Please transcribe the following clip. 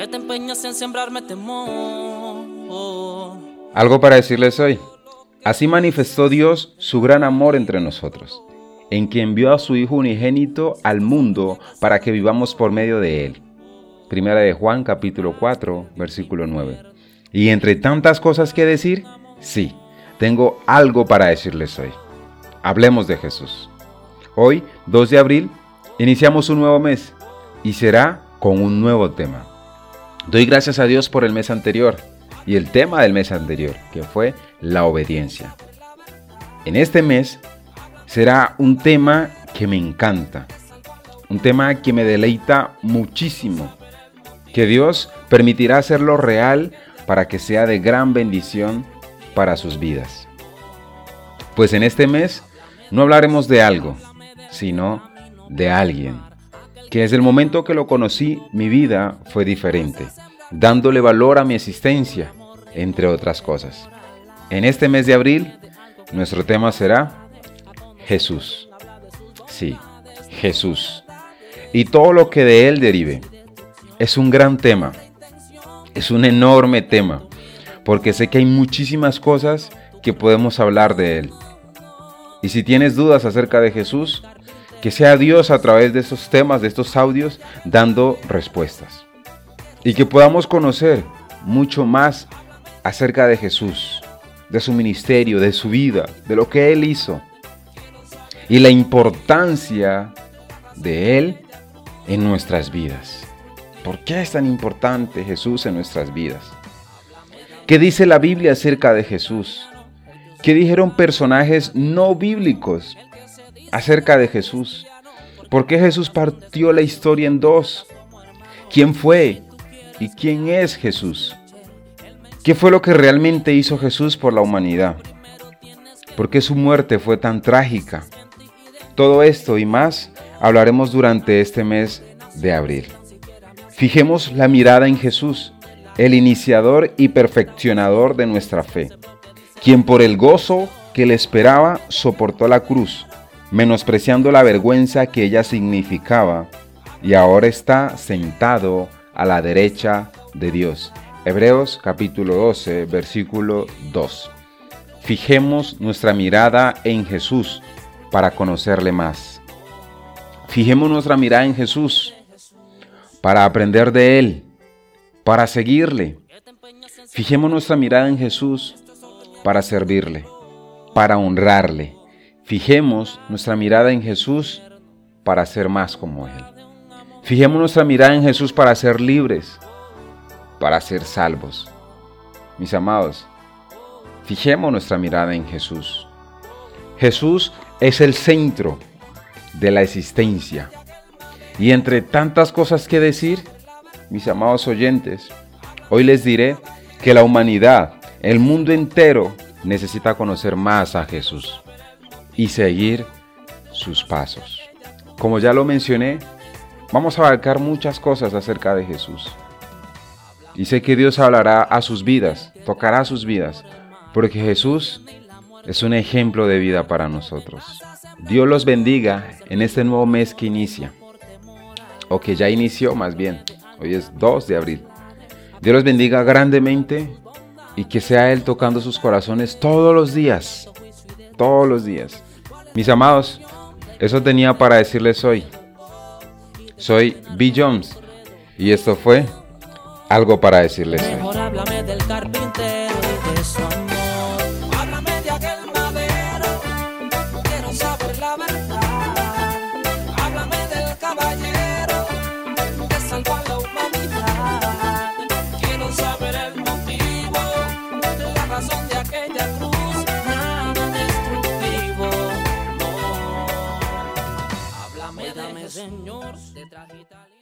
que te empeñas en sembrarme temor. Algo para decirles hoy. Así manifestó Dios su gran amor entre nosotros, en que envió a su Hijo unigénito al mundo para que vivamos por medio de él. Primera de Juan capítulo 4, versículo 9. Y entre tantas cosas que decir, sí, tengo algo para decirles hoy. Hablemos de Jesús. Hoy, 2 de abril, iniciamos un nuevo mes y será con un nuevo tema. Doy gracias a Dios por el mes anterior y el tema del mes anterior, que fue la obediencia. En este mes será un tema que me encanta, un tema que me deleita muchísimo, que Dios permitirá hacerlo real para que sea de gran bendición para sus vidas. Pues en este mes no hablaremos de algo, sino de alguien, que desde el momento que lo conocí mi vida fue diferente, dándole valor a mi existencia, entre otras cosas. En este mes de abril, nuestro tema será Jesús. Sí, Jesús. Y todo lo que de él derive. Es un gran tema. Es un enorme tema. Porque sé que hay muchísimas cosas que podemos hablar de él. Y si tienes dudas acerca de Jesús, que sea Dios a través de estos temas, de estos audios, dando respuestas. Y que podamos conocer mucho más acerca de Jesús, de su ministerio, de su vida, de lo que Él hizo y la importancia de Él en nuestras vidas. ¿Por qué es tan importante Jesús en nuestras vidas? ¿Qué dice la Biblia acerca de Jesús? ¿Qué dijeron personajes no bíblicos acerca de Jesús? ¿Por qué Jesús partió la historia en dos? ¿Quién fue y quién es Jesús? ¿Qué fue lo que realmente hizo Jesús por la humanidad? ¿Por qué su muerte fue tan trágica? Todo esto y más hablaremos durante este mes de abril. Fijemos la mirada en Jesús, el iniciador y perfeccionador de nuestra fe, quien por el gozo que le esperaba soportó la cruz, menospreciando la vergüenza que ella significaba, y ahora está sentado a la derecha de Dios Hebreos capítulo 12, versículo 2. Fijemos nuestra mirada en Jesús para conocerle más. Fijemos nuestra mirada en Jesús para aprender de Él, para seguirle. Fijemos nuestra mirada en Jesús para servirle, para honrarle. Fijemos nuestra mirada en Jesús para ser más como Él. Fijemos nuestra mirada en Jesús para ser libres, para ser salvos. Mis amados, fijemos nuestra mirada en Jesús. Jesús es el centro de la existencia. Y entre tantas cosas que decir, mis amados oyentes, hoy les diré que la humanidad, el mundo entero, necesita conocer más a Jesús y seguir sus pasos. Como ya lo mencioné, vamos a abarcar muchas cosas acerca de Jesús. Y sé que Dios hablará a sus vidas, tocará sus vidas, porque Jesús es un ejemplo de vida para nosotros. Dios los bendiga en este nuevo mes que inicia, o que ya inició más bien. Hoy es 2 de abril. Dios los bendiga grandemente y que sea Él tocando sus corazones todos los días, todos los días. Mis amados, eso tenía para decirles hoy. Soy B. Jones y esto fue algo para decirles. Mejor háblame del carpintero de Señor, de traje italiano.